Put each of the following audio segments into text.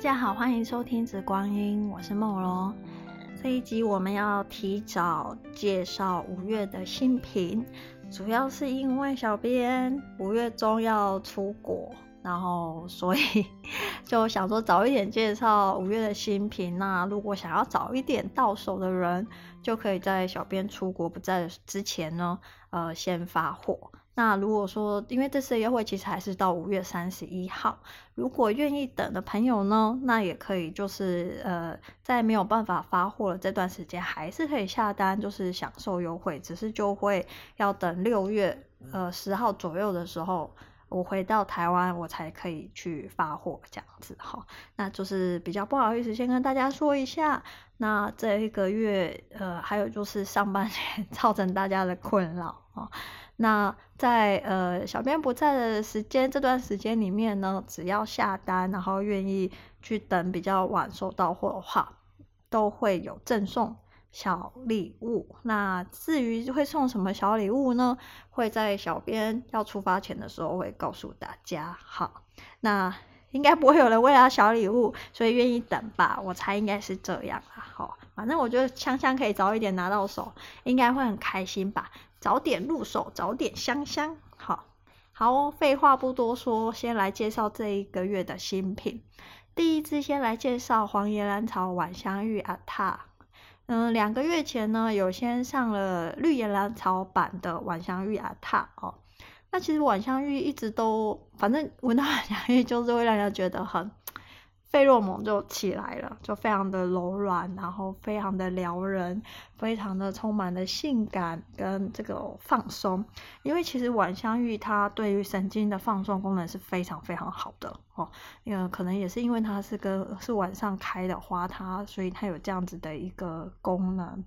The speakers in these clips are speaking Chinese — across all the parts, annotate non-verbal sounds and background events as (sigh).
大家好，欢迎收听《紫光音》，我是梦龙。这一集我们要提早介绍五月的新品，主要是因为小编五月中要出国，然后所以 (laughs) 就想说早一点介绍五月的新品。那如果想要早一点到手的人，就可以在小编出国不在之前呢，呃，先发货。那如果说，因为这次的优惠其实还是到五月三十一号，如果愿意等的朋友呢，那也可以就是呃，在没有办法发货的这段时间，还是可以下单，就是享受优惠，只是就会要等六月呃十号左右的时候，我回到台湾，我才可以去发货这样子哈。那就是比较不好意思，先跟大家说一下，那这一个月呃，还有就是上半年 (laughs) 造成大家的困扰啊。那在呃小编不在的时间，这段时间里面呢，只要下单，然后愿意去等比较晚收到货的话，都会有赠送小礼物。那至于会送什么小礼物呢？会在小编要出发前的时候会告诉大家。好，那应该不会有人为了小礼物，所以愿意等吧？我猜应该是这样啦。好，反正我觉得香香可以早一点拿到手，应该会很开心吧。早点入手，早点香香。好，好哦，废话不多说，先来介绍这一个月的新品。第一支先来介绍黄岩兰草晚香玉阿塔。嗯，两个月前呢，有先上了绿岩兰草版的晚香玉阿塔哦。那其实晚香玉一直都，反正闻到晚香玉就是会让人觉得很。费洛蒙就起来了，就非常的柔软，然后非常的撩人，非常的充满了性感跟这个放松。因为其实晚香玉它对于神经的放松功能是非常非常好的哦。那个可能也是因为它是跟是晚上开的花，它所以它有这样子的一个功能。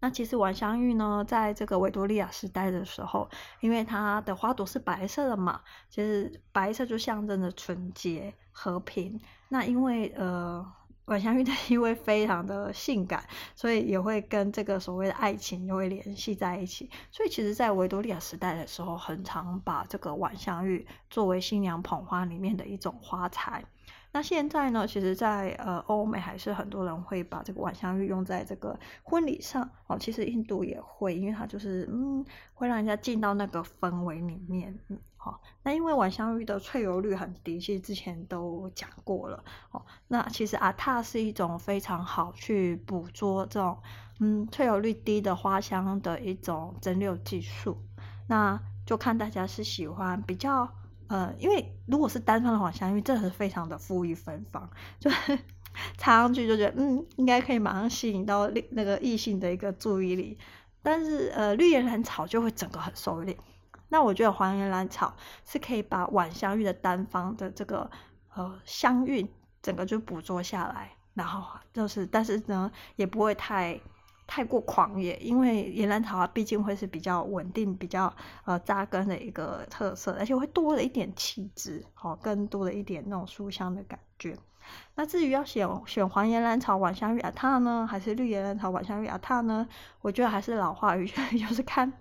那其实晚香玉呢，在这个维多利亚时代的时候，因为它的花朵是白色的嘛，其实白色就象征着纯洁和平。那因为呃，晚香玉的气味非常的性感，所以也会跟这个所谓的爱情就会联系在一起。所以其实，在维多利亚时代的时候，很常把这个晚香玉作为新娘捧花里面的一种花材。那现在呢，其实在，在呃欧美还是很多人会把这个晚香玉用在这个婚礼上哦。其实印度也会，因为它就是嗯，会让人家进到那个氛围里面。嗯，好、哦。那因为晚香玉的萃油率很低，其实之前都讲过了哦。那其实阿塔是一种非常好去捕捉这种嗯萃油率低的花香的一种蒸馏技术。那就看大家是喜欢比较。呃，因为如果是单方的晚香玉，真的是非常的馥郁芬芳，就是 (laughs) 插上去就觉得，嗯，应该可以马上吸引到那个异性的一个注意力。但是，呃，绿叶兰草就会整个很收敛。那我觉得黄岩兰草是可以把晚香玉的单方的这个呃香韵整个就捕捉下来，然后就是，但是呢，也不会太。太过狂野，因为岩兰草啊毕竟会是比较稳定、比较呃扎根的一个特色，而且会多了一点气质，好、哦，更多了一点那种书香的感觉。那至于要选选黄岩兰草晚香玉阿塔呢，还是绿岩兰草晚香玉阿塔呢？我觉得还是老话一句，(laughs) 就是看，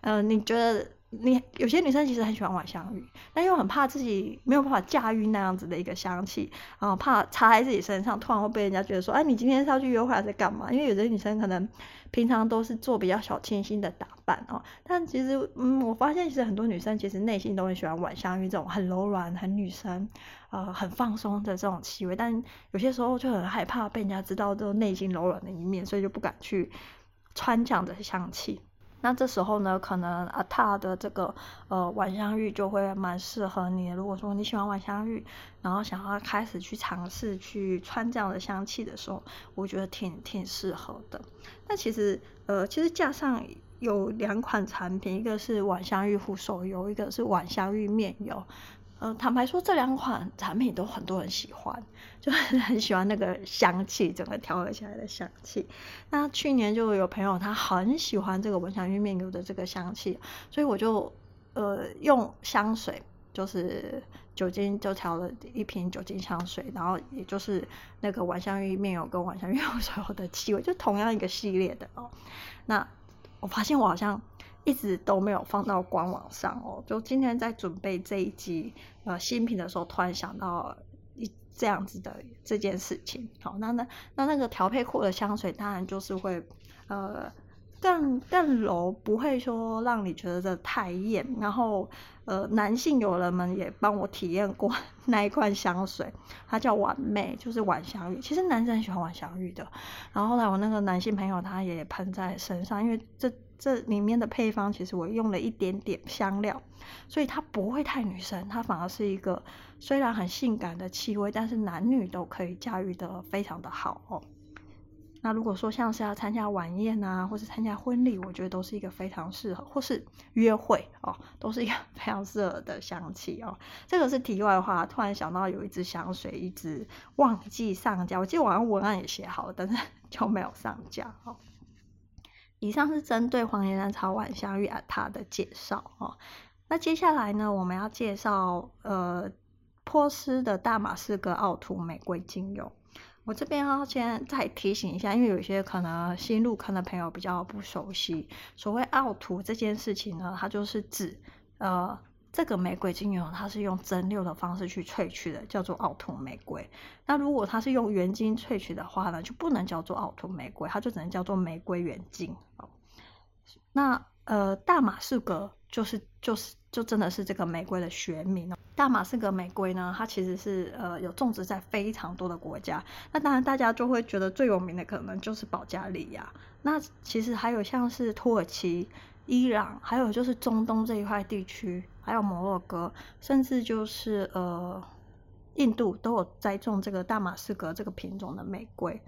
嗯、你觉得。你有些女生其实很喜欢晚香玉，但又很怕自己没有办法驾驭那样子的一个香气，然后怕插在自己身上，突然会被人家觉得说，哎，你今天是要去约会还是干嘛？因为有的女生可能平常都是做比较小清新的打扮哦，但其实，嗯，我发现其实很多女生其实内心都很喜欢晚香玉这种很柔软、很女生，呃，很放松的这种气味，但有些时候就很害怕被人家知道这种内心柔软的一面，所以就不敢去穿这样的香气。那这时候呢，可能阿塔的这个呃晚香玉就会蛮适合你。如果说你喜欢晚香玉，然后想要开始去尝试去穿这样的香气的时候，我觉得挺挺适合的。那其实呃，其实架上有两款产品，一个是晚香玉护手油，一个是晚香玉面油。嗯、坦白说，这两款产品都很多人喜欢，就是 (laughs) 很喜欢那个香气，整个调和起来的香气。那去年就有朋友他很喜欢这个晚香玉面油的这个香气，所以我就呃用香水，就是酒精就调了一瓶酒精香水，然后也就是那个晚香玉面油跟晚香玉油所有的气味，就同样一个系列的哦。那我发现我好像。一直都没有放到官网上哦，就今天在准备这一集呃新品的时候，突然想到一这样子的这件事情。好，那那那那个调配过的香水，当然就是会呃。更更柔，不会说让你觉得这太艳。然后，呃，男性友人们也帮我体验过 (laughs) 那一罐香水，它叫晚媚，就是晚香玉。其实男生很喜欢晚香玉的。然后后来我那个男性朋友他也喷在身上，因为这这里面的配方其实我用了一点点香料，所以它不会太女生，它反而是一个虽然很性感的气味，但是男女都可以驾驭的非常的好哦。那如果说像是要参加晚宴啊，或是参加婚礼，我觉得都是一个非常适合，或是约会哦，都是一个非常适合的香气哦。这个是题外话，突然想到有一支香水一直忘记上架，我记得我好像文案也写好了，但是 (laughs) 就没有上架哦。以上是针对黄岩兰草晚香玉啊它的介绍哦。那接下来呢，我们要介绍呃波斯的大马士革奥图玫瑰精油。我这边要先再提醒一下，因为有些可能新入坑的朋友比较不熟悉，所谓奥图这件事情呢，它就是指呃这个玫瑰精油它是用蒸馏的方式去萃取的，叫做奥图玫瑰。那如果它是用原精萃取的话呢，就不能叫做奥图玫瑰，它就只能叫做玫瑰原精。那呃大马士革就是就是。就真的是这个玫瑰的学名哦。大马士革玫瑰呢，它其实是呃有种植在非常多的国家。那当然大家就会觉得最有名的可能就是保加利亚。那其实还有像是土耳其、伊朗，还有就是中东这一块地区，还有摩洛哥，甚至就是呃印度都有栽种这个大马士革这个品种的玫瑰。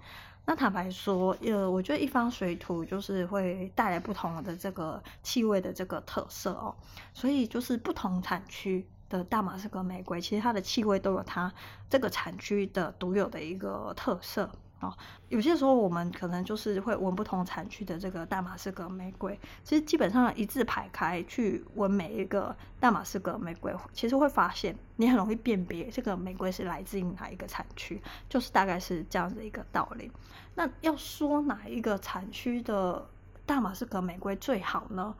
那坦白说，呃，我觉得一方水土就是会带来不同的这个气味的这个特色哦，所以就是不同产区的大马士革玫瑰，其实它的气味都有它这个产区的独有的一个特色。哦，有些时候我们可能就是会闻不同产区的这个大马士革玫瑰，其实基本上一字排开去闻每一个大马士革玫瑰，其实会发现你很容易辨别这个玫瑰是来自于哪一个产区，就是大概是这样的一个道理。那要说哪一个产区的大马士革玫瑰最好呢？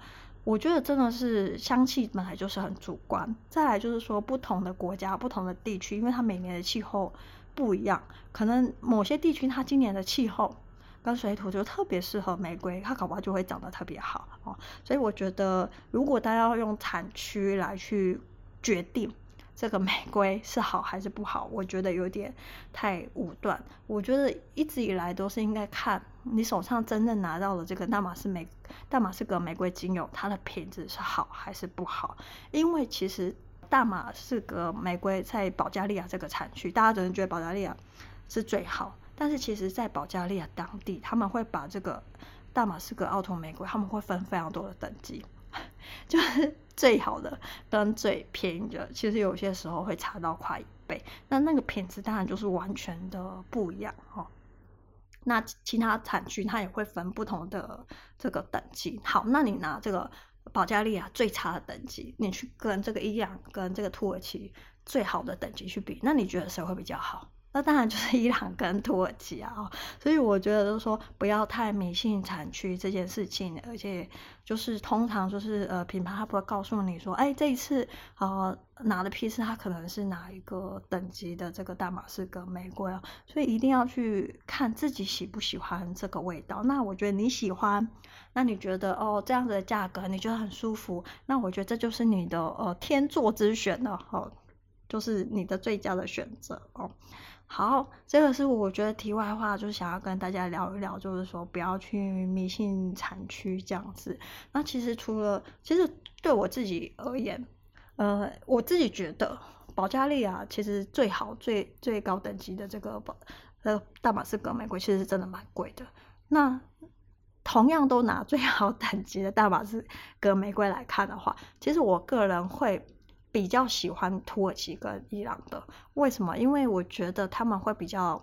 我觉得真的是香气本来就是很主观，再来就是说不同的国家、不同的地区，因为它每年的气候。不一样，可能某些地区它今年的气候跟水土就特别适合玫瑰，它搞不好就会长得特别好哦。所以我觉得，如果大家要用产区来去决定这个玫瑰是好还是不好，我觉得有点太武断。我觉得一直以来都是应该看你手上真正拿到的这个大马士玫大马士革玫瑰精油，它的品质是好还是不好，因为其实。大马士革玫瑰在保加利亚这个产区，大家可能觉得保加利亚是最好，但是其实，在保加利亚当地，他们会把这个大马士革奥托玫瑰，他们会分非常多的等级，(laughs) 就是最好的跟最便宜的，其实有些时候会差到快一倍。那那个品质当然就是完全的不一样哦。那其他产区它也会分不同的这个等级。好，那你拿这个。保加利亚最差的等级，你去跟这个伊朗跟这个土耳其最好的等级去比，那你觉得谁会比较好？那当然就是伊朗跟土耳其啊，所以我觉得就是说不要太迷信产区这件事情，而且就是通常就是呃品牌它不会告诉你说，哎这一次呃拿的批次它可能是哪一个等级的这个大马士革玫瑰啊，所以一定要去看自己喜不喜欢这个味道。那我觉得你喜欢，那你觉得哦这样子的价格你觉得很舒服，那我觉得这就是你的呃天作之选了哦，就是你的最佳的选择哦。好，这个是我觉得题外话，就是想要跟大家聊一聊，就是说不要去迷信产区这样子。那其实除了，其实对我自己而言，呃，我自己觉得保加利亚其实最好、最最高等级的这个保呃大马士革玫瑰，其实是真的蛮贵的。那同样都拿最好 (laughs) 等级的大马士革玫瑰来看的话，其实我个人会。比较喜欢土耳其跟伊朗的，为什么？因为我觉得他们会比较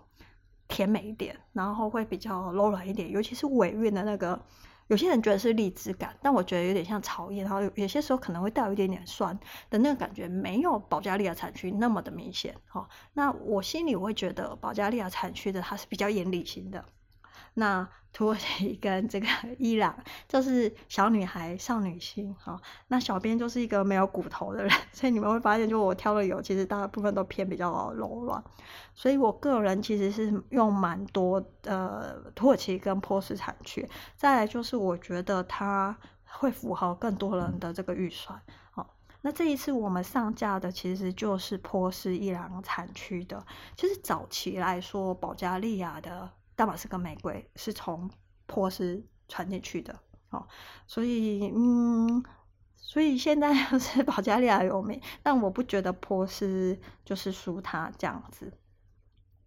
甜美一点，然后会比较柔软一点，尤其是尾韵的那个，有些人觉得是荔枝感，但我觉得有点像草叶，然后有些时候可能会带有一点点酸的那个感觉，没有保加利亚产区那么的明显。哦，那我心里我会觉得保加利亚产区的它是比较严厉型的。那土耳其 (laughs) 跟这个 (laughs) 伊朗就是小女孩、少女心哈。那小编就是一个没有骨头的人，(laughs) 所以你们会发现，就我挑的油，其实大部分都偏比较柔软。所以我个人其实是用蛮多的土耳其跟波斯产区。再来就是我觉得它会符合更多人的这个预算。那这一次我们上架的其实就是波斯、伊朗产区的。其实早期来说，保加利亚的大马士革玫瑰是从波斯传进去的，哦，所以嗯，所以现在 (laughs) 是保加利亚有名，但我不觉得波斯就是输他这样子。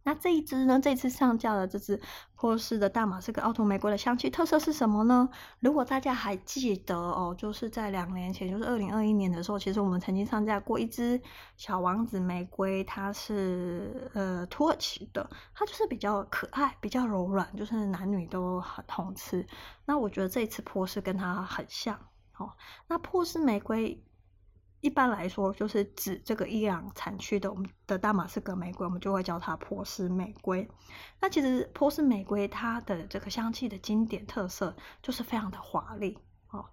那这一支呢？这次上架的这支波斯的大马士革奥图玫瑰的香气特色是什么呢？如果大家还记得哦，就是在两年前，就是二零二一年的时候，其实我们曾经上架过一支小王子玫瑰，它是呃土耳其的，它就是比较可爱，比较柔软，就是男女都很通吃。那我觉得这一次波斯跟它很像哦。那波斯玫瑰。一般来说，就是指这个伊朗产区的我们的大马士革玫瑰，我们就会叫它波斯玫瑰。那其实波斯玫瑰它的这个香气的经典特色就是非常的华丽哦，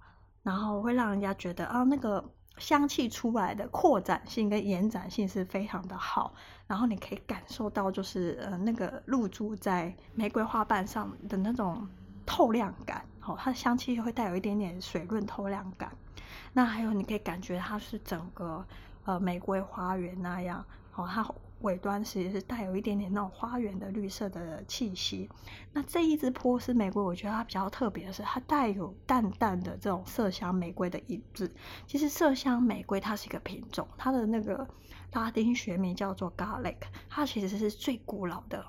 然后会让人家觉得啊，那个香气出来的扩展性跟延展性是非常的好，然后你可以感受到就是呃那个露珠在玫瑰花瓣上的那种透亮感，哦，它的香气会带有一点点水润透亮感。那还有，你可以感觉它是整个呃玫瑰花园那样，哦，它尾端其实是带有一点点那种花园的绿色的气息。那这一支波斯玫瑰，我觉得它比较特别的是，它带有淡淡的这种麝香玫瑰的影子。其实麝香玫瑰它是一个品种，它的那个拉丁学名叫做 Garlic，它其实是最古老的。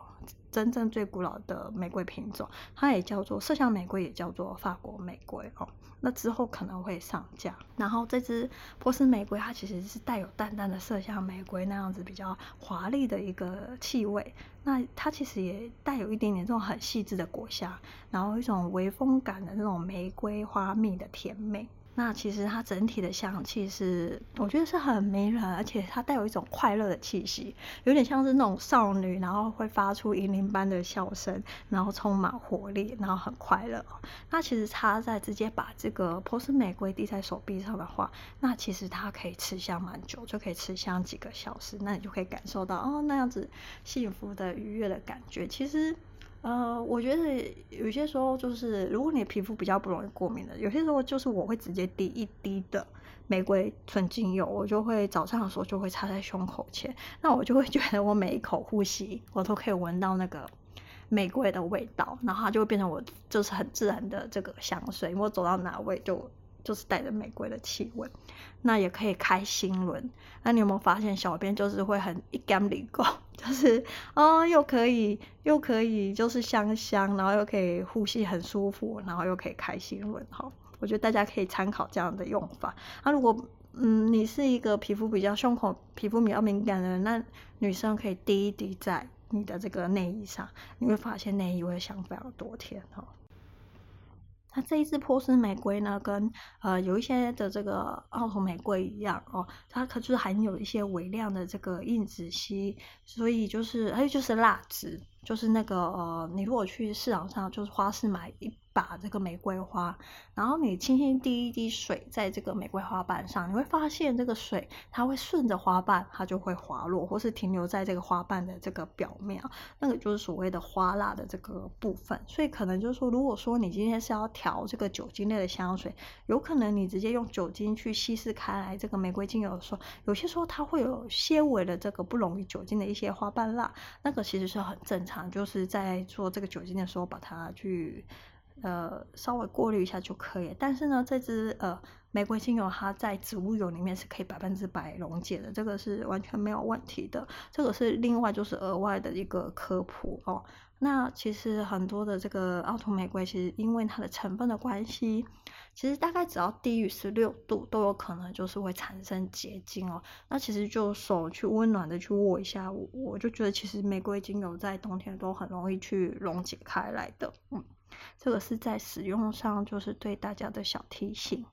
真正最古老的玫瑰品种，它也叫做麝香玫瑰，也叫做法国玫瑰哦。那之后可能会上架。然后这支波斯玫瑰，它其实是带有淡淡的麝香玫瑰那样子比较华丽的一个气味。那它其实也带有一点点这种很细致的果香，然后一种微风感的那种玫瑰花蜜的甜美。那其实它整体的香气是，我觉得是很迷人，而且它带有一种快乐的气息，有点像是那种少女，然后会发出银铃般的笑声，然后充满活力，然后很快乐。那其实它在直接把这个波斯玫瑰滴在手臂上的话，那其实它可以持香蛮久，就可以持香几个小时，那你就可以感受到哦那样子幸福的愉悦的感觉。其实。呃，我觉得有些时候就是，如果你皮肤比较不容易过敏的，有些时候就是我会直接滴一滴的玫瑰纯精油，我就会早上的时候就会擦在胸口前，那我就会觉得我每一口呼吸，我都可以闻到那个玫瑰的味道，然后它就会变成我就是很自然的这个香水，我走到哪味就。就是带着玫瑰的气味，那也可以开心轮。那你有没有发现，小编就是会很一干里够，(laughs) 就是哦，又可以又可以，就是香香，然后又可以呼吸很舒服，然后又可以开心轮。哈，我觉得大家可以参考这样的用法。那如果嗯，你是一个皮肤比较胸口皮肤比较敏感的人，那女生可以滴一滴在你的这个内衣上，你会发现内衣会香非常多天哈。那这一支波斯玫瑰呢，跟呃有一些的这个奥图玫瑰一样哦，它可是含有一些微量的这个硬脂烯，所以就是还有就是蜡质，就是那个呃，你如果去市场上就是花市买一。把这个玫瑰花，然后你轻轻滴一滴水在这个玫瑰花瓣上，你会发现这个水它会顺着花瓣，它就会滑落，或是停留在这个花瓣的这个表面，那个就是所谓的花蜡的这个部分。所以可能就是说，如果说你今天是要调这个酒精类的香水，有可能你直接用酒精去稀释开来这个玫瑰精油的时候，有些时候它会有些微的这个不溶于酒精的一些花瓣蜡，那个其实是很正常，就是在做这个酒精的时候把它去。呃，稍微过滤一下就可以。但是呢，这支呃玫瑰精油它在植物油里面是可以百分之百溶解的，这个是完全没有问题的。这个是另外就是额外的一个科普哦。那其实很多的这个奥图玫瑰，其实因为它的成分的关系，其实大概只要低于十六度都有可能就是会产生结晶哦。那其实就手去温暖的去握一下，我我就觉得其实玫瑰精油在冬天都很容易去溶解开来的，嗯。这个是在使用上，就是对大家的小提醒。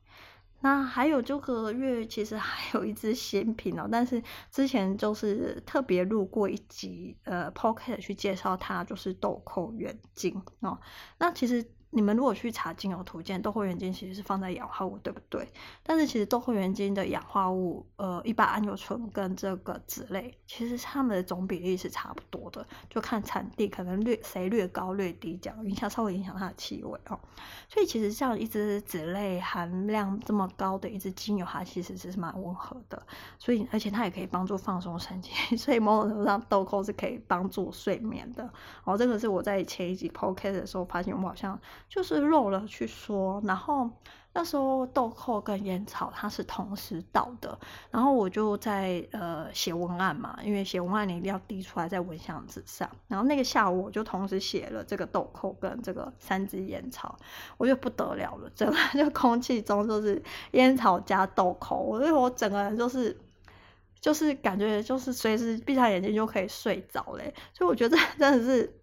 那还有这个月其实还有一支新品哦，但是之前就是特别录过一集呃 Podcast 去介绍它，就是豆蔻原精哦。那其实。你们如果去查精油图鉴，豆蔻原精其实是放在氧化物，对不对？但是其实豆蔻原精的氧化物，呃，一般桉油醇跟这个酯类，其实它们的总比例是差不多的，就看产地可能略谁略高略低，这样影响稍微影响它的气味哦。所以其实像一支酯类含量这么高的一支精油，它其实是蛮温和的，所以而且它也可以帮助放松神经，(laughs) 所以某种程度上豆蔻是可以帮助睡眠的。哦，这个是我在前一集 podcast 的时候发现，我好像。就是漏了去说，然后那时候豆蔻跟烟草它是同时到的，然后我就在呃写文案嘛，因为写文案你一定要滴出来在蚊香纸上，然后那个下午我就同时写了这个豆蔻跟这个三支烟草，我就不得了了，整个就空气中就是烟草加豆蔻，我觉得我整个人就是就是感觉就是随时闭上眼睛就可以睡着嘞，所以我觉得 (laughs) 真的是。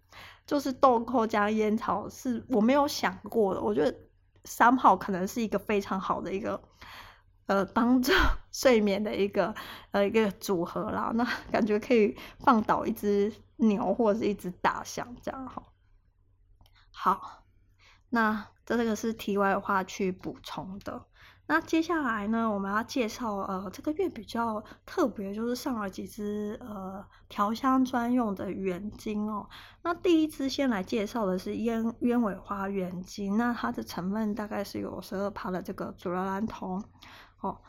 就是豆蔻加烟草是我没有想过的，我觉得三号可能是一个非常好的一个呃帮助 (laughs) 睡眠的一个呃一个组合啦。那 (laughs) 感觉可以放倒一只牛或者是一只大象这样哈。好，那这个是题外话去补充的。那接下来呢，我们要介绍呃这个月比较特别，就是上了几支呃调香专用的原精哦。那第一支先来介绍的是鸢鸢尾花原精，那它的成分大概是有十二趴的这个祖拉兰酮哦。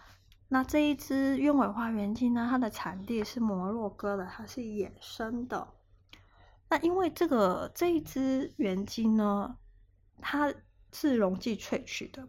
那这一支鸢尾花原精呢，它的产地是摩洛哥的，它是野生的。那因为这个这一支原精呢，它是溶剂萃取的。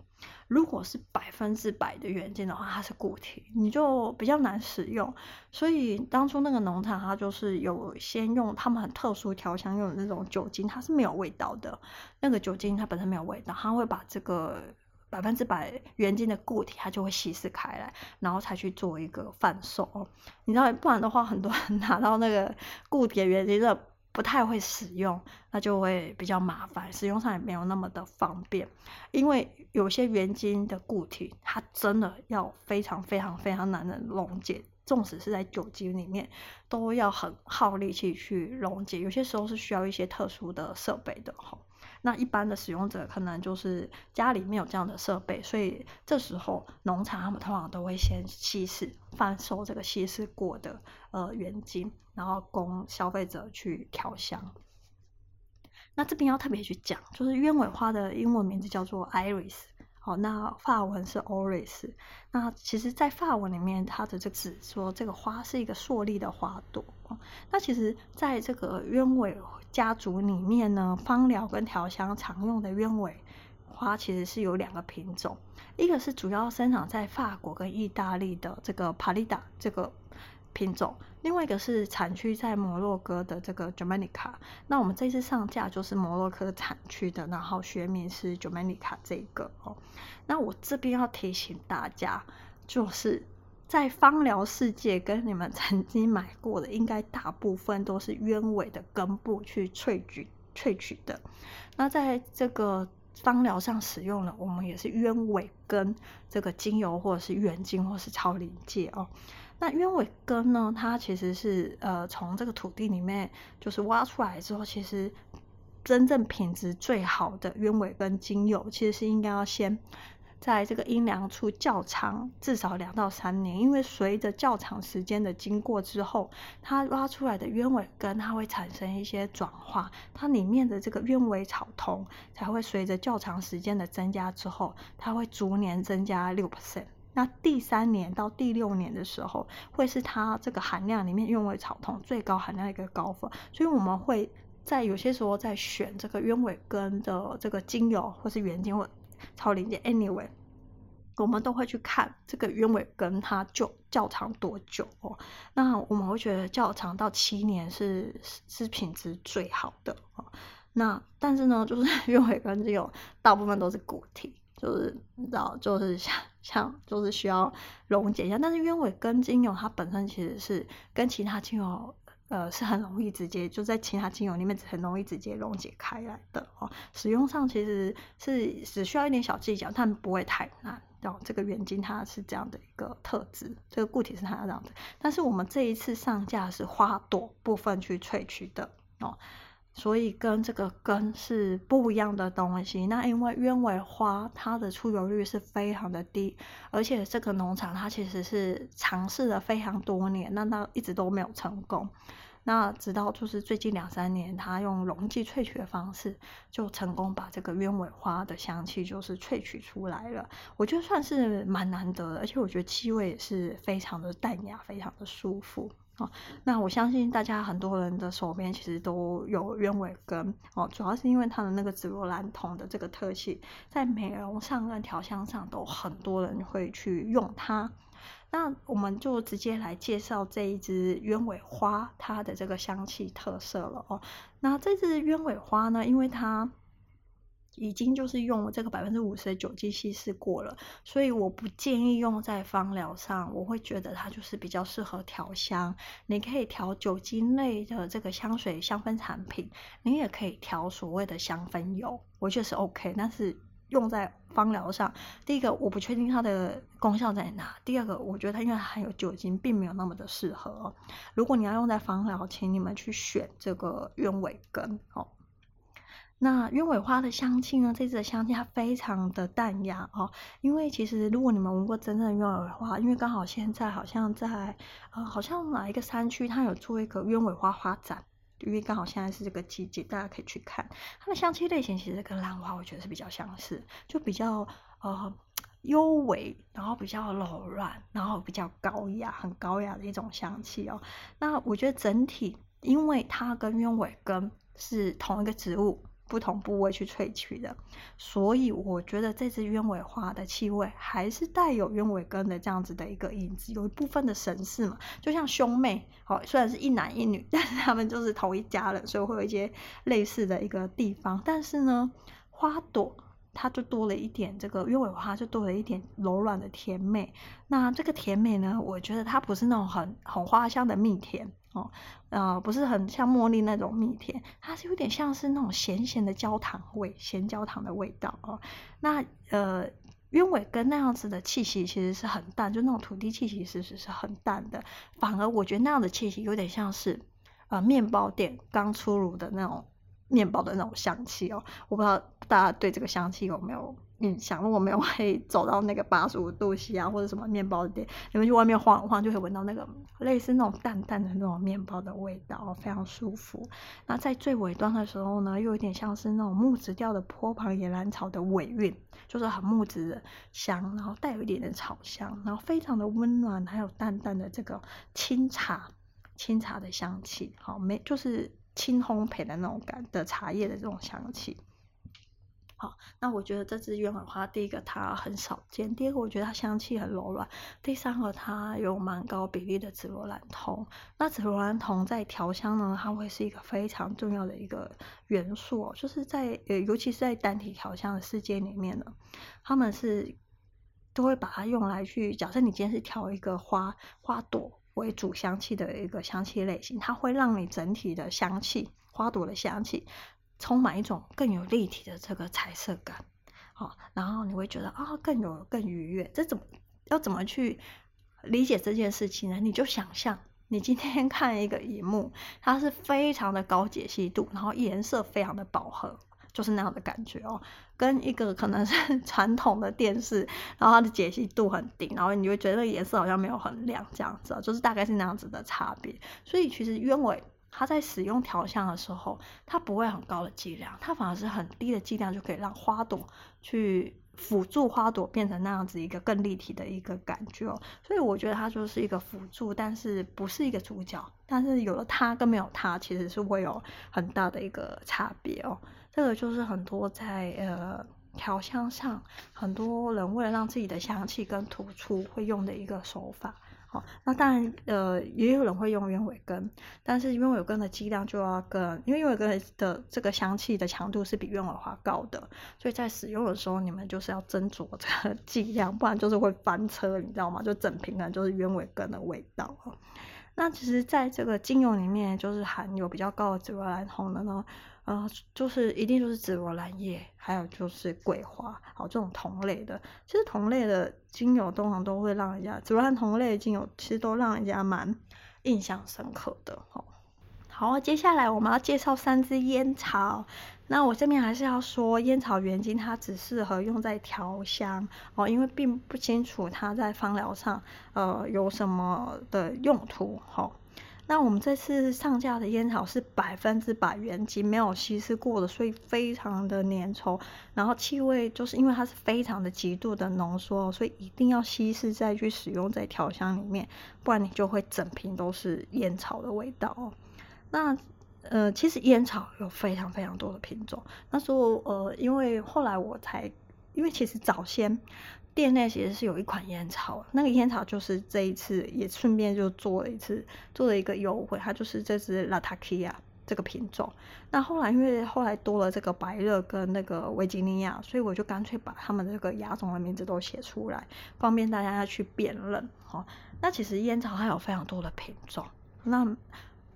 如果是百分之百的原精的话，它是固体，你就比较难使用。所以当初那个农场，它就是有先用他们很特殊调香用的那种酒精，它是没有味道的。那个酒精它本身没有味道，它会把这个百分之百原精的固体，它就会稀释开来，然后才去做一个贩售。你知道，不然的话，很多人 (laughs) 拿到那个固体的原精的。不太会使用，那就会比较麻烦，使用上也没有那么的方便。因为有些原精的固体，它真的要非常非常非常难的溶解，纵使是在酒精里面，都要很耗力气去溶解。有些时候是需要一些特殊的设备的哈。那一般的使用者可能就是家里没有这样的设备，所以这时候农场他们通常都会先稀释贩售这个稀释过的呃原精，然后供消费者去调香。那这边要特别去讲，就是鸢尾花的英文名字叫做 Iris，好，那法文是 Oris。那其实，在法文里面，它的这个字说这个花是一个硕丽的花朵。那其实，在这个鸢尾家族里面呢，芳疗跟调香常用的鸢尾花其实是有两个品种，一个是主要生长在法国跟意大利的这个帕丽达这个品种，另外一个是产区在摩洛哥的这个 Jamaicá。那我们这次上架就是摩洛哥产区的，然后学名是 Jamaicá 这个哦。那我这边要提醒大家，就是。在芳疗世界，跟你们曾经买过的，应该大部分都是鸢尾的根部去萃取萃取的。那在这个芳疗上使用了，我们也是鸢尾根这个精油，或者是原精，或是超临界哦。那鸢尾根呢，它其实是呃从这个土地里面就是挖出来之后，其实真正品质最好的鸢尾根精油，其实是应该要先。在这个阴凉处较长，至少两到三年，因为随着较长时间的经过之后，它挖出来的鸢尾根，它会产生一些转化，它里面的这个鸢尾草酮才会随着较长时间的增加之后，它会逐年增加六 percent。那第三年到第六年的时候，会是它这个含量里面鸢尾草酮最高含量的一个高峰，所以我们会在有些时候在选这个鸢尾根的这个精油或是原精油。超临界，anyway，我们都会去看这个鸢尾根它就较长多久哦。那我们会觉得较长到七年是是品质最好的哦。那但是呢，就是 (laughs) 鸢尾根精油大部分都是固体，就是你知道，就是像像就是需要溶解一下。但是鸢尾根精油它本身其实是跟其他精油。呃，是很容易直接就在其他精油里面很容易直接溶解开来的哦。使用上其实是只需要一点小技巧，但不会太难。然后，这个原精它是这样的一个特质，这个固体是它这样的。但是我们这一次上架是花朵部分去萃取的哦。所以跟这个根是不一样的东西。那因为鸢尾花它的出油率是非常的低，而且这个农场它其实是尝试了非常多年，那它一直都没有成功。那直到就是最近两三年，它用溶剂萃取的方式，就成功把这个鸢尾花的香气就是萃取出来了。我觉得算是蛮难得的，而且我觉得气味也是非常的淡雅，非常的舒服。哦，那我相信大家很多人的手边其实都有鸢尾根哦，主要是因为它的那个紫罗兰酮的这个特性，在美容上跟调香上都很多人会去用它。那我们就直接来介绍这一支鸢尾花它的这个香气特色了哦。那这支鸢尾花呢，因为它已经就是用这个百分之五十的酒精稀释过了，所以我不建议用在芳疗上。我会觉得它就是比较适合调香，你可以调酒精类的这个香水香氛产品，你也可以调所谓的香氛油，我觉得是 OK。但是用在芳疗上，第一个我不确定它的功效在哪，第二个我觉得它因为含有酒精，并没有那么的适合。如果你要用在芳疗，请你们去选这个鸢尾根哦。那鸢尾花的香气呢？这支的香气它非常的淡雅哦。因为其实如果你们闻过真正的鸢尾花，因为刚好现在好像在呃，好像哪一个山区它有做一个鸢尾花花展，因为刚好现在是这个季节，大家可以去看。它的香气类型其实跟兰花我觉得是比较相似，就比较呃幽微，然后比较柔软，然后比较高雅，很高雅的一种香气哦。那我觉得整体，因为它跟鸢尾根是同一个植物。不同部位去萃取的，所以我觉得这支鸢尾花的气味还是带有鸢尾根的这样子的一个影子，有一部分的神似嘛，就像兄妹，好，虽然是一男一女，(laughs) 但是他们就是同一家人，所以会有一些类似的一个地方。但是呢，花朵它就多了一点这个鸢尾花，就多了一点柔软的甜美。那这个甜美呢，我觉得它不是那种很很花香的蜜甜。哦，呃，不是很像茉莉那种蜜甜，它是有点像是那种咸咸的焦糖味，咸焦糖的味道哦。那呃，鸢尾根那样子的气息其实是很淡，就那种土地气息其实是很淡的。反而我觉得那样的气息有点像是呃面包店刚出炉的那种面包的那种香气哦。我不知道大家对这个香气有没有？印象如果没有可以走到那个八十五度 C 啊，或者什么面包店，你们去外面晃一晃，就会闻到那个类似那种淡淡的那种面包的味道，非常舒服。那在最尾端的时候呢，又有点像是那种木质调的坡旁野兰草的尾韵，就是很木质的香，然后带有一点点草香，然后非常的温暖，还有淡淡的这个清茶清茶的香气，好，没就是清烘焙的那种感的茶叶的这种香气。那我觉得这支鸢尾花，第一个它很少见，第二个我觉得它香气很柔软，第三个它有蛮高比例的紫罗兰酮。那紫罗兰酮在调香呢，它会是一个非常重要的一个元素，就是在呃，尤其是在单体调香的世界里面呢，他们是都会把它用来去，假设你今天是调一个花花朵为主香气的一个香气类型，它会让你整体的香气花朵的香气。充满一种更有立体的这个彩色感，好，然后你会觉得啊，更有更愉悦。这怎么要怎么去理解这件事情呢？你就想象你今天 (laughs) 看一个荧幕，它是非常的高解析度，然后颜色非常的饱和，就是那样的感觉哦。跟一个可能是 (laughs) 传统的电视，然后它的解析度很低，然后你会觉得颜色好像没有很亮，这样子，就是大概是那样子的差别。所以其实鸢尾。它在使用调香的时候，它不会很高的剂量，它反而是很低的剂量就可以让花朵去辅助花朵变成那样子一个更立体的一个感觉哦。所以我觉得它就是一个辅助，但是不是一个主角。但是有了它跟没有它，其实是会有很大的一个差别哦。这个就是很多在呃调香上，很多人为了让自己的香气更突出，会用的一个手法。那当然，呃，也有人会用鸢尾根，但是鸢尾根的剂量就要更，因为鸢尾根的这个香气的强度是比鸢尾花高的，所以在使用的时候，你们就是要斟酌这个 (laughs) 剂量，不然就是会翻车，你知道吗？就整瓶可能就是鸢尾根的味道。那其实，在这个精油里面，就是含有比较高的紫罗兰酮的呢，呃，就是一定就是紫罗兰叶，还有就是桂花，好，这种同类的，其实同类的精油通常都会让人家紫罗兰同类的精油，其实都让人家蛮印象深刻的，哈。好，接下来我们要介绍三支烟草。那我这边还是要说，烟草原精它只适合用在调香哦，因为并不清楚它在芳疗上呃有什么的用途。好、哦，那我们这次上架的烟草是百分之百原精，没有稀释过的，所以非常的粘稠。然后气味就是因为它是非常的极度的浓缩，所以一定要稀释再去使用在调香里面，不然你就会整瓶都是烟草的味道哦。那呃，其实烟草有非常非常多的品种。那时候呃，因为后来我才，因为其实早先店内其实是有一款烟草，那个烟草就是这一次也顺便就做了一次，做了一个优惠，它就是这支 Latakia 这个品种。那后来因为后来多了这个白热跟那个维吉尼亚，所以我就干脆把他们这个亚种的名字都写出来，方便大家要去辨认。好，那其实烟草还有非常多的品种。那、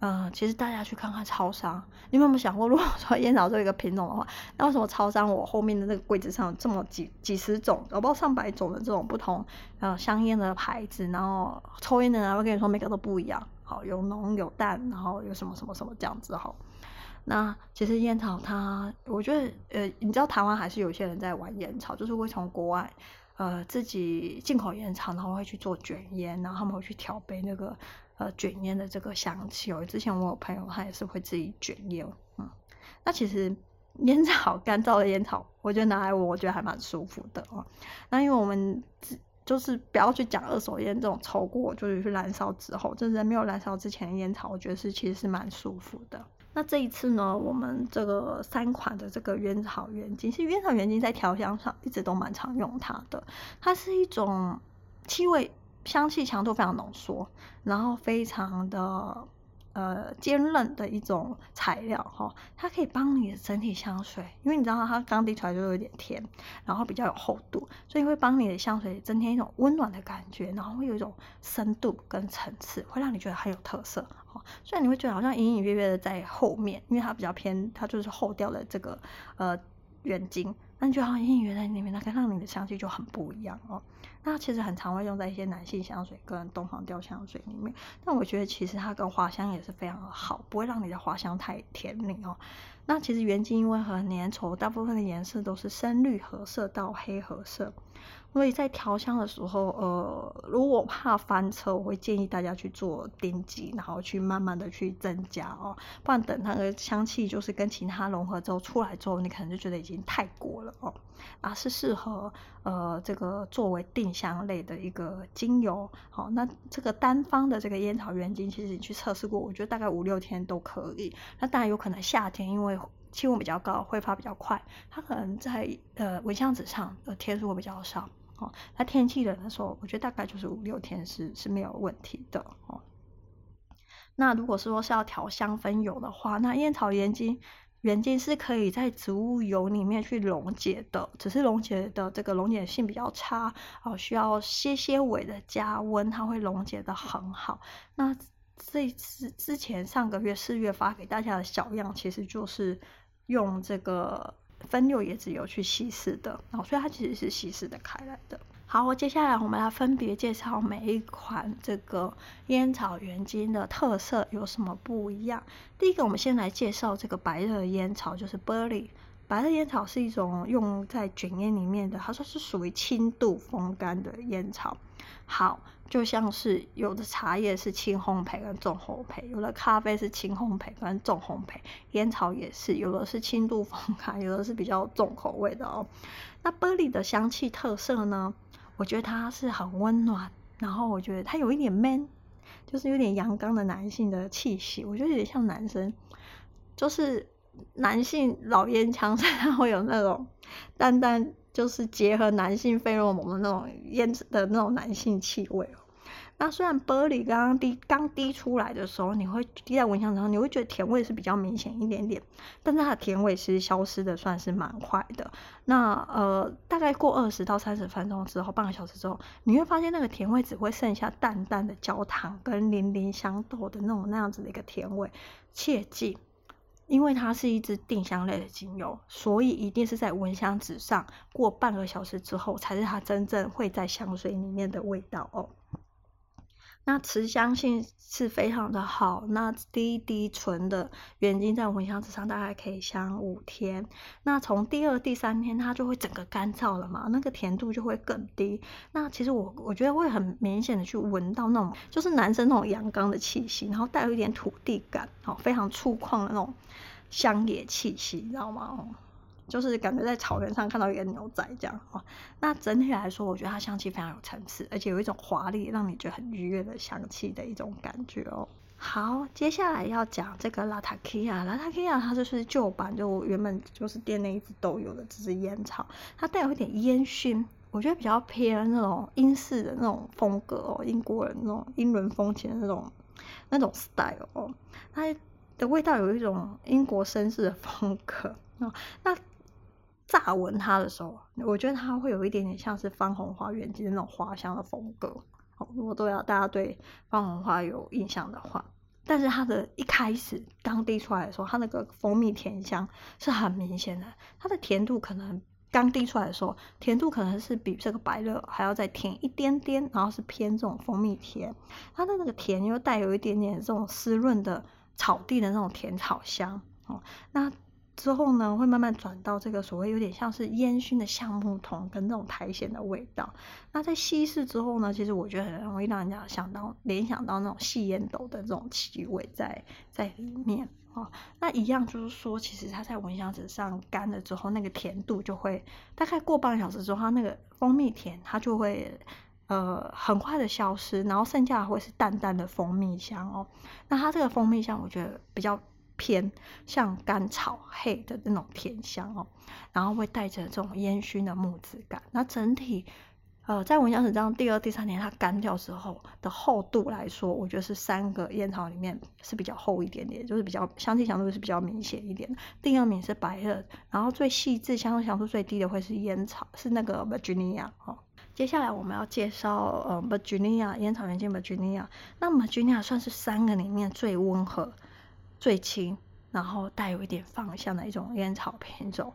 呃，其实大家去看看超商，你有没有想过，如果说烟草这一个品种的话，那为什么超商我后面的那个柜子上有这么几几十种，有不知道上百种的这种不同呃香烟的牌子，然后抽烟的人会跟你说每个都不一样，好，有浓有淡，然后有什么什么什么这样子哈。那其实烟草它，我觉得呃，你知道台湾还是有些人在玩烟草，就是会从国外呃自己进口烟草，然后会去做卷烟，然后他们会去调配那个。呃，卷烟的这个香气哦，之前我有朋友他也是会自己卷烟，嗯，那其实烟草干燥的烟草，我觉得拿来闻，我觉得还蛮舒服的哦。那因为我们就是不要去讲二手烟这种抽过，就是去燃烧之后，就是没有燃烧之前的烟草，我觉得是其实是蛮舒服的。那这一次呢，我们这个三款的这个烟草原精，其实烟草原精在调香上一直都蛮常用它的，它是一种气味。香气强度非常浓缩，然后非常的呃坚韧的一种材料哈，它可以帮你的整体香水，因为你知道它刚滴出来就有点甜，然后比较有厚度，所以会帮你的香水增添一种温暖的感觉，然后会有一种深度跟层次，会让你觉得很有特色哈。虽然你会觉得好像隐隐约约的在后面，因为它比较偏，它就是后调的这个呃原精。那你觉得好像隐隐约在里面，它可以让你的香气就很不一样哦。那其实很常会用在一些男性香水跟东方调香水里面。但我觉得其实它跟花香也是非常的好，不会让你的花香太甜腻哦。那其实原精因为很粘稠，大部分的颜色都是深绿褐色到黑褐色。所以在调香的时候，呃，如果怕翻车，我会建议大家去做丁剂，然后去慢慢的去增加哦，不然等它的香气就是跟其他融合之后出来之后，你可能就觉得已经太过了哦，啊，是适合呃这个作为定香类的一个精油。好，那这个单方的这个烟草原精，其实你去测试过，我觉得大概五六天都可以。那当然有可能夏天因为气温比较高，挥发比较快，它可能在呃蚊香纸上的天数会比较少。哦，那天气冷的时候，我觉得大概就是五六天是是没有问题的哦。那如果是说是要调香氛油的话，那烟草原精原精是可以在植物油里面去溶解的，只是溶解的这个溶解性比较差哦，需要些些微的加温，它会溶解的很好。那这次之前上个月四月发给大家的小样，其实就是用这个。分六椰子油去稀释的，哦，所以它其实是稀释的开来的。好，接下来我们来分别介绍每一款这个烟草原精的特色有什么不一样。第一个，我们先来介绍这个白热烟草，就是 Burley。白热烟草是一种用在卷烟里面的，它说是属于轻度风干的烟草。好。就像是有的茶叶是轻烘焙跟重烘焙，有的咖啡是轻烘焙跟重烘焙，烟草也是，有的是轻度风干，有的是比较重口味的哦。那玻璃的香气特色呢？我觉得它是很温暖，然后我觉得它有一点 man，就是有点阳刚的男性的气息，我觉得有点像男生，就是男性老烟枪 (laughs) 身上会有那种淡淡。就是结合男性费洛蒙的那种烟的那种男性气味哦。那虽然玻璃刚刚滴刚滴出来的时候，你会滴在蚊香上，你会觉得甜味是比较明显一点点，但是它的甜味其实消失的算是蛮快的。那呃，大概过二十到三十分钟之后，半个小时之后，你会发现那个甜味只会剩下淡淡的焦糖跟零零香豆的那种那样子的一个甜味。切记。因为它是一支定香类的精油，所以一定是在蚊香纸上过半个小时之后，才是它真正会在香水里面的味道哦。那持香性是非常的好，那低滴醇的原精在蚊香纸上大概可以香五天。那从第二、第三天它就会整个干燥了嘛，那个甜度就会更低。那其实我我觉得会很明显的去闻到那种就是男生那种阳刚的气息，然后带有一点土地感，哦，非常粗犷的那种乡野气息，你知道吗？就是感觉在草原上看到一个牛仔这样哦。那整体来说，我觉得它香气非常有层次，而且有一种华丽，让你觉得很愉悦的香气的一种感觉哦。好，接下来要讲这个 Latakia，Latakia 它就是旧版，就原本就是店内一直都有的这支烟草，它带有一点烟熏，我觉得比较偏那种英式的那种风格哦，英国人那种英伦风情的那种那种 style 哦，它的味道有一种英国绅士的风格哦，那。乍闻它的时候，我觉得它会有一点点像是番红花原精的那种花香的风格。哦，如果都要大家对番红花有印象的话，但是它的一开始刚滴出来的时候，它那个蜂蜜甜香是很明显的。它的甜度可能刚滴出来的时候，甜度可能是比这个百乐还要再甜一点点，然后是偏这种蜂蜜甜。它的那个甜又带有一点点这种湿润的草地的那种甜草香。哦，那。之后呢，会慢慢转到这个所谓有点像是烟熏的橡木桶跟那种苔藓的味道。那在稀释之后呢，其实我觉得很容易让人家想到联想到那种细烟斗的这种气味在在里面哦。那一样就是说，其实它在蚊香纸上干了之后，那个甜度就会大概过半个小时之后，它那个蜂蜜甜它就会呃很快的消失，然后剩下的会是淡淡的蜂蜜香哦。那它这个蜂蜜香，我觉得比较。偏像甘草黑的那种甜香哦，然后会带着这种烟熏的木质感。那整体，呃，在闻香纸这样第二、第三年它干掉之后的厚度来说，我觉得是三个烟草里面是比较厚一点点，就是比较香气强度是比较明显一点。第二名是百乐，然后最细致、香气强度最低的会是烟草，是那个 Virginia 哦。接下来我们要介绍呃 Virginia 烟草原精 Virginia，那 Virginia 算是三个里面最温和。最轻，然后带有一点芳香的一种烟草品种。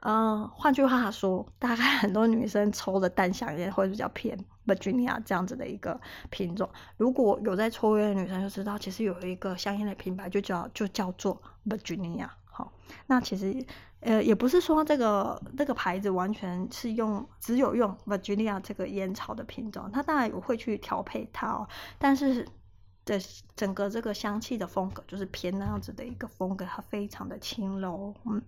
嗯，换句话说，大概很多女生抽的淡香烟会比较偏 Virginia 这样子的一个品种。如果有在抽烟的女生就知道，其实有一个香烟的品牌就叫就叫做 Virginia。好，那其实呃也不是说这个这个牌子完全是用只有用 Virginia 这个烟草的品种，它当然也会去调配它哦，但是。的整个这个香气的风格就是偏那样子的一个风格，它非常的轻柔，嗯，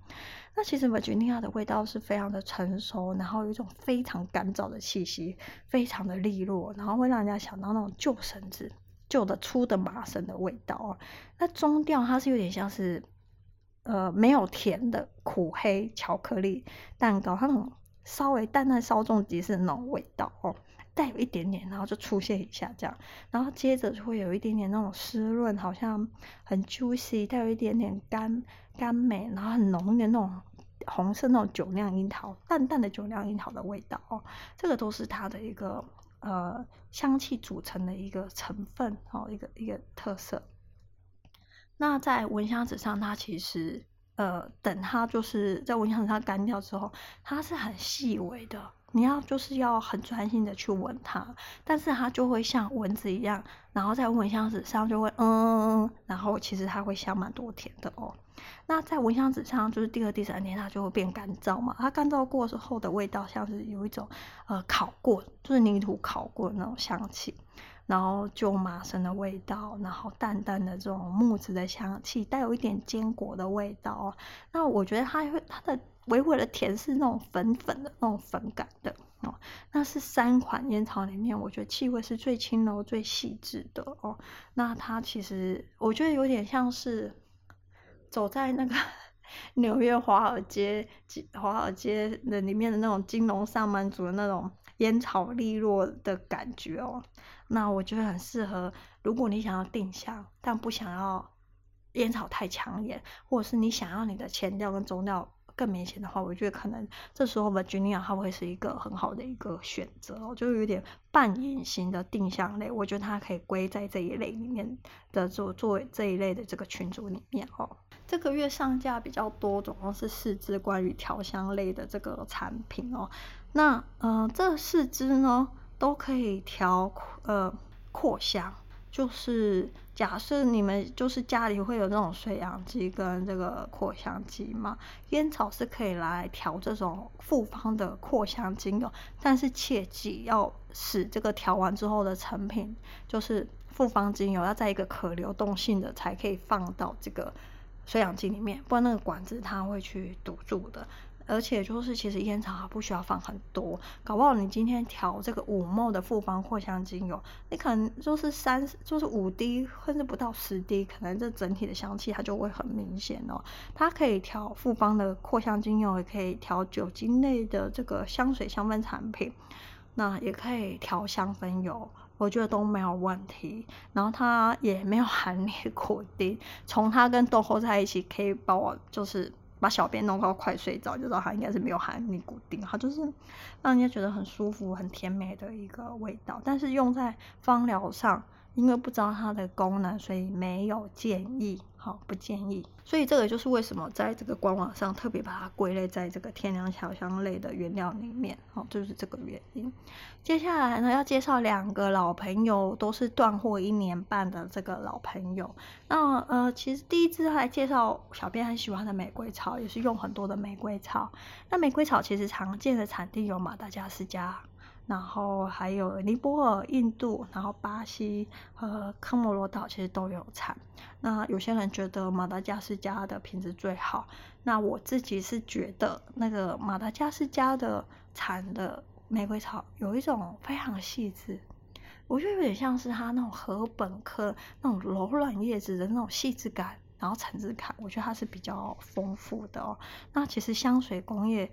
那其实 Virginia 的味道是非常的成熟，然后有一种非常干燥的气息，非常的利落，然后会让人家想到那种旧绳子、旧的粗的麻绳的味道啊。那中调它是有点像是，呃，没有甜的苦黑巧克力蛋糕，它那种稍微淡淡稍纵即是那种味道哦。带有一点点，然后就出现一下这样，然后接着就会有一点点那种湿润，好像很 juicy，带有一点点甘甘美，然后很浓的那种红色那种酒酿樱桃，淡淡的酒酿樱桃的味道哦，这个都是它的一个呃香气组成的一个成分哦，一个一个特色。那在蚊香纸上，它其实呃等它就是在蚊香纸上干掉之后，它是很细微的。你要就是要很专心的去闻它，但是它就会像蚊子一样，然后在蚊香纸上就会嗯，然后其实它会香蛮多甜的哦。那在蚊香纸上就是第二、第三天它就会变干燥嘛，它干燥过之后的味道像是有一种呃烤过，就是泥土烤过的那种香气，然后就麻绳的味道，然后淡淡的这种木质的香气，带有一点坚果的味道哦。那我觉得它会它的。微微的甜是那种粉粉的那种粉感的哦，那是三款烟草里面，我觉得气味是最轻柔、最细致的哦。那它其实我觉得有点像是走在那个 (laughs) 纽约华尔街、华尔街的里面的那种金融上班族的那种烟草利落的感觉哦。那我觉得很适合，如果你想要定香，但不想要烟草太抢眼，或者是你想要你的前调跟中调。更明显的话，我觉得可能这时候 Virginia 它会是一个很好的一个选择哦，就有点半隐形的定香类，我觉得它可以归在这一类里面的，做作为这一类的这个群组里面哦。这个月上架比较多，总共是四支关于调香类的这个产品哦。那呃，这四支呢都可以调呃扩香。就是假设你们就是家里会有那种水氧机跟这个扩香机嘛，烟草是可以来调这种复方的扩香精油，但是切记要使这个调完之后的成品就是复方精油要在一个可流动性的才可以放到这个水氧机里面，不然那个管子它会去堵住的。而且就是，其实烟草它不需要放很多，搞不好你今天调这个五 ml 的复方扩香精油，你可能就是三，就是五滴，甚至不到十滴，可能这整体的香气它就会很明显哦。它可以调复方的扩香精油，也可以调酒精类的这个香水香氛产品，那也可以调香氛油，我觉得都没有问题。然后它也没有含 (laughs) 尼古丁，从它跟豆蔻在一起，可以帮我就是。把小便弄到快睡着，就知道它应该是没有含尼古丁，它就是让人家觉得很舒服、很甜美的一个味道。但是用在芳疗上，因为不知道它的功能，所以没有建议。好，不建议。所以这个就是为什么在这个官网上特别把它归类在这个天然调香类的原料里面。哦，就是这个原因。接下来呢，要介绍两个老朋友，都是断货一年半的这个老朋友。那呃，其实第一支来介绍小编很喜欢的玫瑰草，也是用很多的玫瑰草。那玫瑰草其实常见的产地有马达加斯加。然后还有尼泊尔、印度，然后巴西和科摩罗岛其实都有产。那有些人觉得马达加斯加的品质最好，那我自己是觉得那个马达加斯加的产的玫瑰草有一种非常细致，我觉得有点像是它那种禾本科那种柔软叶子的那种细致感，然后层次感，我觉得它是比较丰富的哦。那其实香水工业。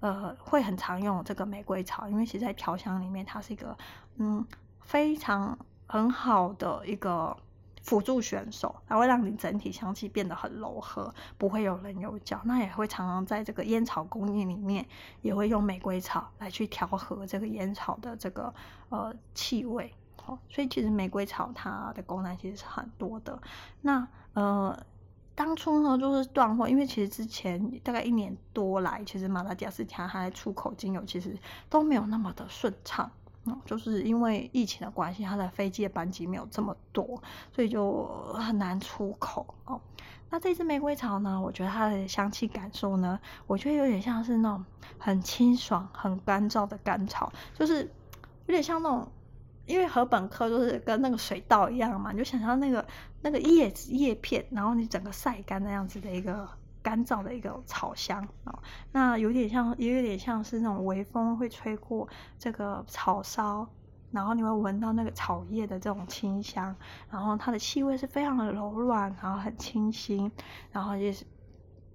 呃，会很常用这个玫瑰草，因为其实在调香里面，它是一个嗯非常很好的一个辅助选手，它会让你整体香气变得很柔和，不会有棱有角。那也会常常在这个烟草工艺里面，也会用玫瑰草来去调和这个烟草的这个呃气味。哦，所以其实玫瑰草它的功能其实是很多的。那呃。当初呢，就是断货，因为其实之前大概一年多来，其实马达加斯加它出口精油其实都没有那么的顺畅，嗯，就是因为疫情的关系，它的飞机的班机没有这么多，所以就很难出口哦。那这支玫瑰草呢，我觉得它的香气感受呢，我觉得有点像是那种很清爽、很干燥的甘草，就是有点像那种。因为禾本科就是跟那个水稻一样嘛，你就想象那个那个叶子叶片，然后你整个晒干那样子的一个干燥的一个草香啊、哦，那有点像，也有点像是那种微风会吹过这个草梢，然后你会闻到那个草叶的这种清香，然后它的气味是非常的柔软，然后很清新，然后也是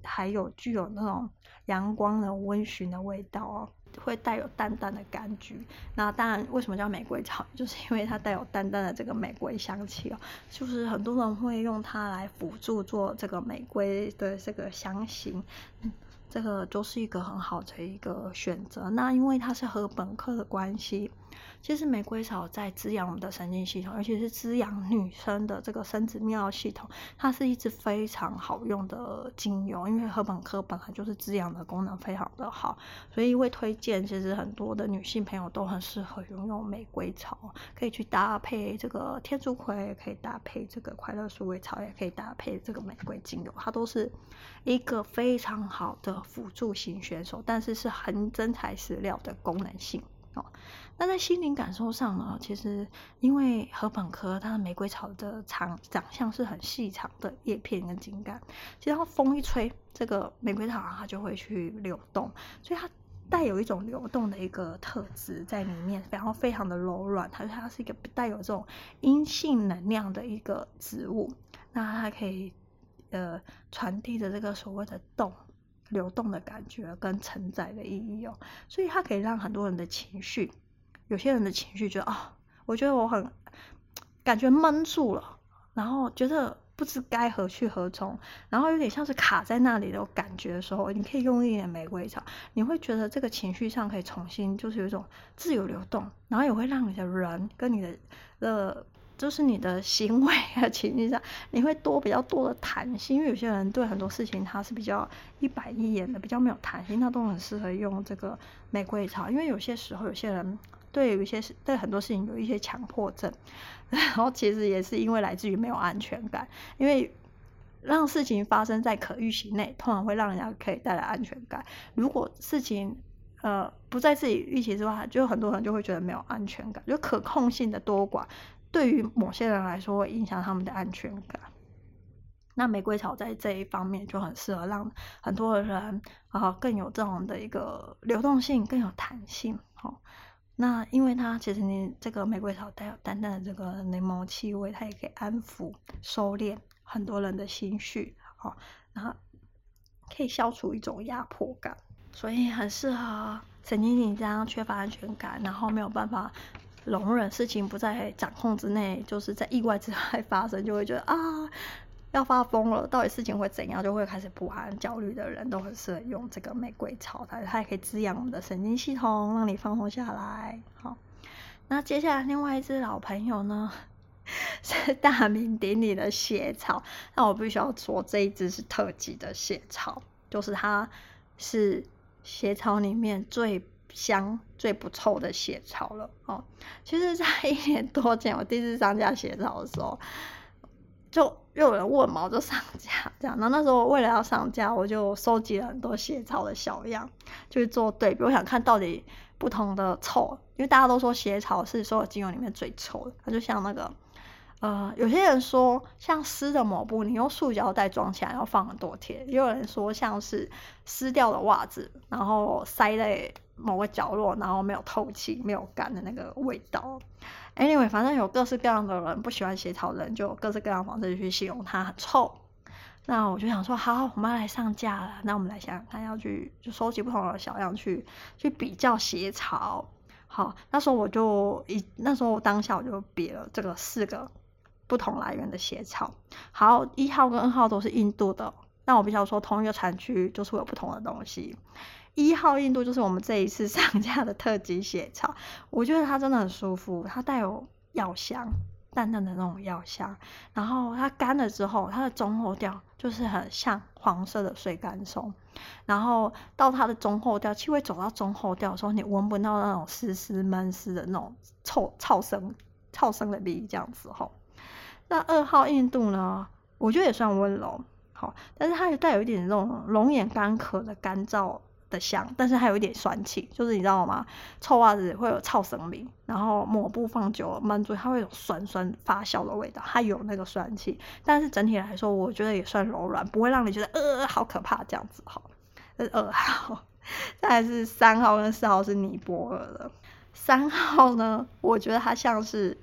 还有具有那种阳光的温煦的味道哦。会带有淡淡的柑橘，那当然为什么叫玫瑰草，(laughs) 就是因为它带有淡淡的这个玫瑰香气哦，就是很多人会用它来辅助做这个玫瑰的这个香型，嗯，这个都是一个很好的一个选择。那因为它是和本科的关系。其实玫瑰草在滋养我们的神经系统，而且是滋养女生的这个生殖泌尿系统，它是一支非常好用的精油。因为禾本科本来就是滋养的功能非常的好，所以会推荐。其实很多的女性朋友都很适合用用玫瑰草，可以去搭配这个天竺葵，也可以搭配这个快乐鼠尾草，也可以搭配这个玫瑰精油，它都是一个非常好的辅助型选手，但是是很真材实料的功能性。哦，那在心灵感受上呢，其实因为禾本科它的玫瑰草的长长相是很细长的叶片跟茎干，其实它风一吹，这个玫瑰草它就会去流动，所以它带有一种流动的一个特质在里面，然后非常的柔软，它它是一个带有这种阴性能量的一个植物，那它可以呃传递着这个所谓的动。流动的感觉跟承载的意义哦，所以它可以让很多人的情绪，有些人的情绪觉得啊、哦，我觉得我很感觉闷住了，然后觉得不知该何去何从，然后有点像是卡在那里的感觉的时候，你可以用一点玫瑰草，你会觉得这个情绪上可以重新就是有一种自由流动，然后也会让你的人跟你的呃就是你的行为和情绪上，你会多比较多的弹性。因为有些人对很多事情他是比较一板一眼的，比较没有弹性，那都很适合用这个玫瑰草。因为有些时候有些人对有一些事对很多事情有一些强迫症，(laughs) 然后其实也是因为来自于没有安全感，因为让事情发生在可预期内，通常会让人家可以带来安全感。如果事情呃，不在自己预期之外，就很多人就会觉得没有安全感，就可控性的多寡，对于某些人来说会影响他们的安全感。那玫瑰草在这一方面就很适合让很多的人啊、更有这种的一个流动性，更有弹性。好、哦，那因为它其实你这个玫瑰草带有淡淡的这个柠檬气味，它也可以安抚、收敛很多人的心绪。哦，然后可以消除一种压迫感。所以很适合神经紧张、缺乏安全感，然后没有办法容忍事情不在掌控之内，就是在意外之外发生，就会觉得啊要发疯了，到底事情会怎样，就会开始不安、焦虑的人都很适合用这个玫瑰草，它它也可以滋养我们的神经系统，让你放松下来。好，那接下来另外一只老朋友呢，是大名鼎鼎的血草，那我必须要说这一只是特级的血草，就是它是。血草里面最香、最不臭的血草了哦。其实，在一年多前，我第一次上架血草的时候，就又有人问嘛，我就上架这样。然后那时候为了要上架，我就收集了很多血草的小样，就去做对比。我想看到底不同的臭，因为大家都说血草是所有精油里面最臭的，它就像那个。呃，有些人说像湿的抹布，你用塑胶袋装起来要放很多天；也有人说像是湿掉的袜子，然后塞在某个角落，然后没有透气、没有干的那个味道。Anyway，反正有各式各样的人不喜欢鞋草的人，就各式各样的方式去形容它很臭。那我就想说，好，我们要来上架了。那我们来想想看，要去就收集不同的小样去去比较鞋草。好，那时候我就一那时候当下我就比了这个四个。不同来源的鞋草，好，一号跟二号都是印度的。那我比较说，同一个产区就是会有不同的东西。一号印度就是我们这一次 (laughs) 上架的特级血草，我觉得它真的很舒服，它带有药香，淡淡的那种药香。然后它干了之后，它的中后调就是很像黄色的水甘松。然后到它的中后调，气味走到中后调的时候，你闻不到那种湿湿闷湿的那种臭臭生臭生的鼻这样子吼。那二号印度呢？我觉得也算温柔，好，但是它也带有一点那种龙眼干壳的干燥的香，但是还有一点酸气，就是你知道吗？臭袜子会有臭生味，然后抹布放久了闷住，它会有酸酸发酵的味道，它有那个酸气，但是整体来说，我觉得也算柔软，不会让你觉得呃好可怕这样子哈。是二号，再是三号跟四号是尼泊尔的，三号呢，我觉得它像是。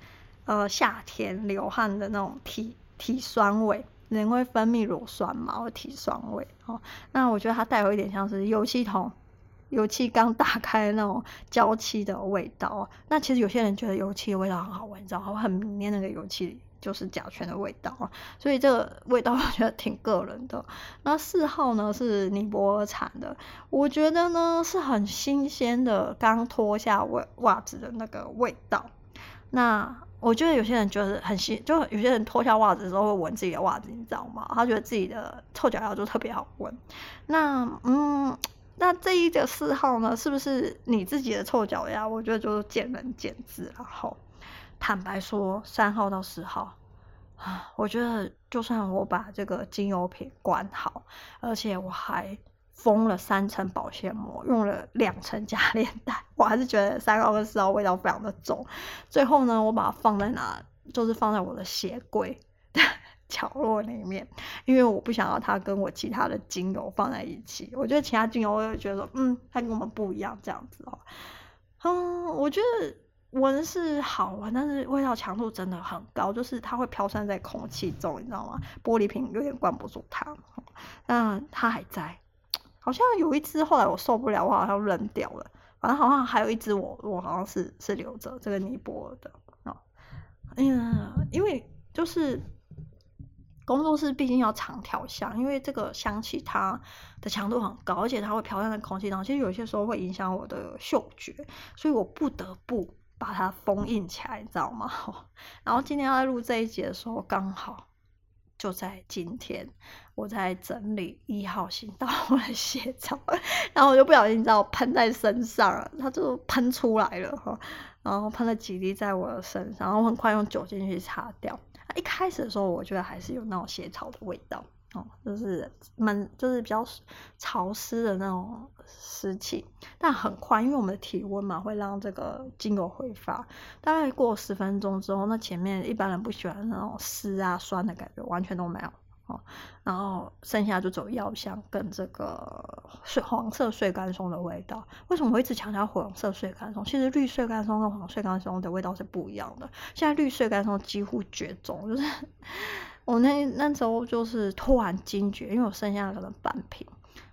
呃，夏天流汗的那种体体酸味，人会分泌乳酸嘛，会提酸味哦。那我觉得它带有一点像是油漆桶，油漆刚打开那种焦漆的味道。那其实有些人觉得油漆的味道很好闻，你知道吗？很迷恋那个油漆就是甲醛的味道，所以这个味道我觉得挺个人的。那四号呢是尼泊尔产的，我觉得呢是很新鲜的，刚脱下袜袜子的那个味道。那我觉得有些人就是很新，就有些人脱下袜子的时候会闻自己的袜子，你知道吗？他觉得自己的臭脚丫就特别好闻。那嗯，那这一个四号呢，是不是你自己的臭脚丫？我觉得就是见仁见智。然后坦白说，三号到四号啊，我觉得就算我把这个精油瓶关好，而且我还。封了三层保鲜膜，用了两层加链袋，我还是觉得三号跟四号味道非常的重。最后呢，我把它放在哪，就是放在我的鞋柜的角落里面，因为我不想要它跟我其他的精油放在一起。我觉得其他精油，我会觉得说，嗯，它跟我们不一样，这样子哦。嗯，我觉得闻是好闻，但是味道强度真的很高，就是它会飘散在空气中，你知道吗？玻璃瓶有点灌不住它，但它还在。好像有一只，后来我受不了，我好像扔掉了。反正好像还有一只，我我好像是是留着这个尼泊尔的啊哦。嗯，因为就是工作室毕竟要常调香，因为这个香气它的强度很高，而且它会飘散在空气当中，其实有些时候会影响我的嗅觉，所以我不得不把它封印起来，你知道吗？(laughs) 然后今天要录这一集的时候，刚好。就在今天，我在整理一号行道 (laughs) 的血草，然后我就不小心，你知道，喷在身上了，它就喷出来了哈，然后喷了几滴在我的身上，然后很快用酒精去擦掉。一开始的时候，我觉得还是有那种血草的味道。哦，就是闷，就是比较潮湿的那种湿气，但很快，因为我们的体温嘛，会让这个精油挥发。大概过十分钟之后，那前面一般人不喜欢那种湿啊酸的感觉，完全都没有哦。然后剩下就走药香跟这个碎黄色穗甘松的味道。为什么我一直强调黄色穗甘松？其实绿穗甘松跟黄穗甘松的味道是不一样的。现在绿穗甘松几乎绝种，就是。(laughs) 我那那时候就是突然惊觉，因为我剩下可能半瓶，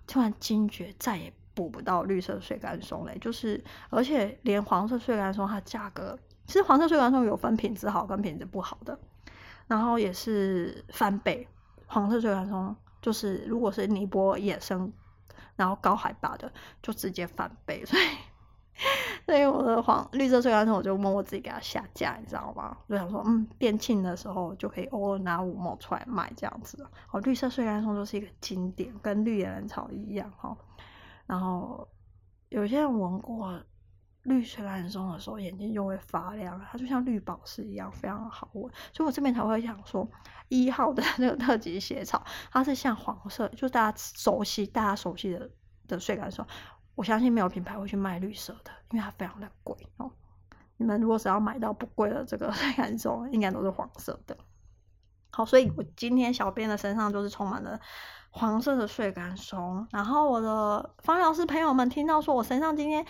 突然惊觉再也补不到绿色穗甘松嘞，就是而且连黄色穗甘松它价格，其实黄色穗甘松有分品质好跟品质不好的，然后也是翻倍，黄色穗甘松就是如果是尼泊野生，然后高海拔的就直接翻倍，(laughs) 所以。所以我的黄绿色穗甘松，我就默默自己给它下架，你知道吗？就想说，嗯，店庆的时候就可以偶尔拿五毛出来卖这样子。哦，绿色穗甘松就是一个经典，跟绿野兰草一样哈。然后有些人闻过绿穗甘松的时候，眼睛就会发亮，它就像绿宝石一样，非常好闻。所以我这边才会想说，一号的那个特级血草，它是像黄色，就大家熟悉、大家熟悉的的穗甘松。我相信没有品牌会去卖绿色的，因为它非常的贵哦。你们如果只要买到不贵的这个穗甘松，应该都是黄色的。好，所以我今天小编的身上就是充满了黄色的穗甘松。然后我的芳疗师朋友们听到说我身上今天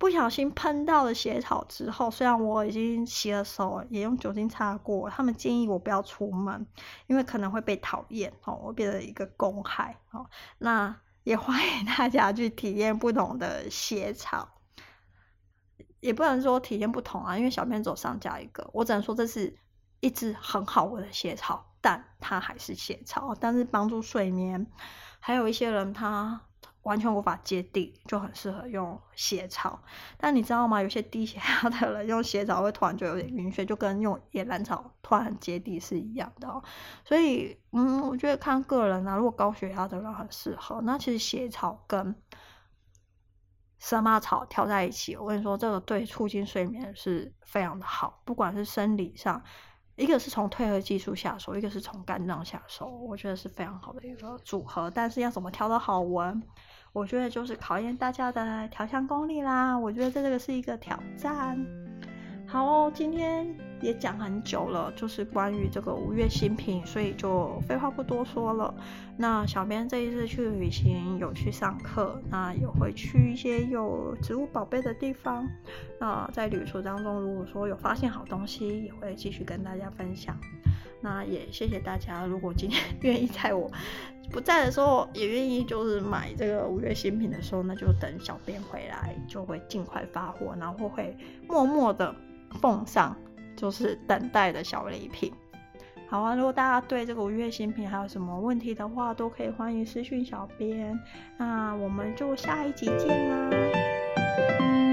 不小心喷到了血草之后，虽然我已经洗了手，也用酒精擦过，他们建议我不要出门，因为可能会被讨厌哦，我变成一个公害哦。那也欢迎大家去体验不同的血草，也不能说体验不同啊，因为小编走上架一个，我只能说这是一支很好闻的血草，但它还是血草，但是帮助睡眠，还有一些人他。完全无法接地，就很适合用斜草。但你知道吗？有些低血压的人用斜草会突然就有点晕眩，就跟用野兰草突然接地是一样的哦。所以，嗯，我觉得看个人啊。如果高血压的人很适合，那其实斜草跟蛇麻草调在一起，我跟你说，这个对促进睡眠是非常的好。不管是生理上，一个是从褪黑激素下手，一个是从肝脏下手，我觉得是非常好的一个组合。但是要怎么调得好闻？我觉得就是考验大家的调香功力啦，我觉得这个是一个挑战。好哦，今天也讲很久了，就是关于这个五月新品，所以就废话不多说了。那小编这一次去旅行有去上课，那也会去一些有植物宝贝的地方。那在旅途当中，如果说有发现好东西，也会继续跟大家分享。那也谢谢大家，如果今天 (laughs) 愿意在我不在的时候，也愿意就是买这个五月新品的时候，那就等小编回来，就会尽快发货，然后会默默的奉上，就是等待的小礼品。好啊，如果大家对这个五月新品还有什么问题的话，都可以欢迎私讯小编。那我们就下一集见啦。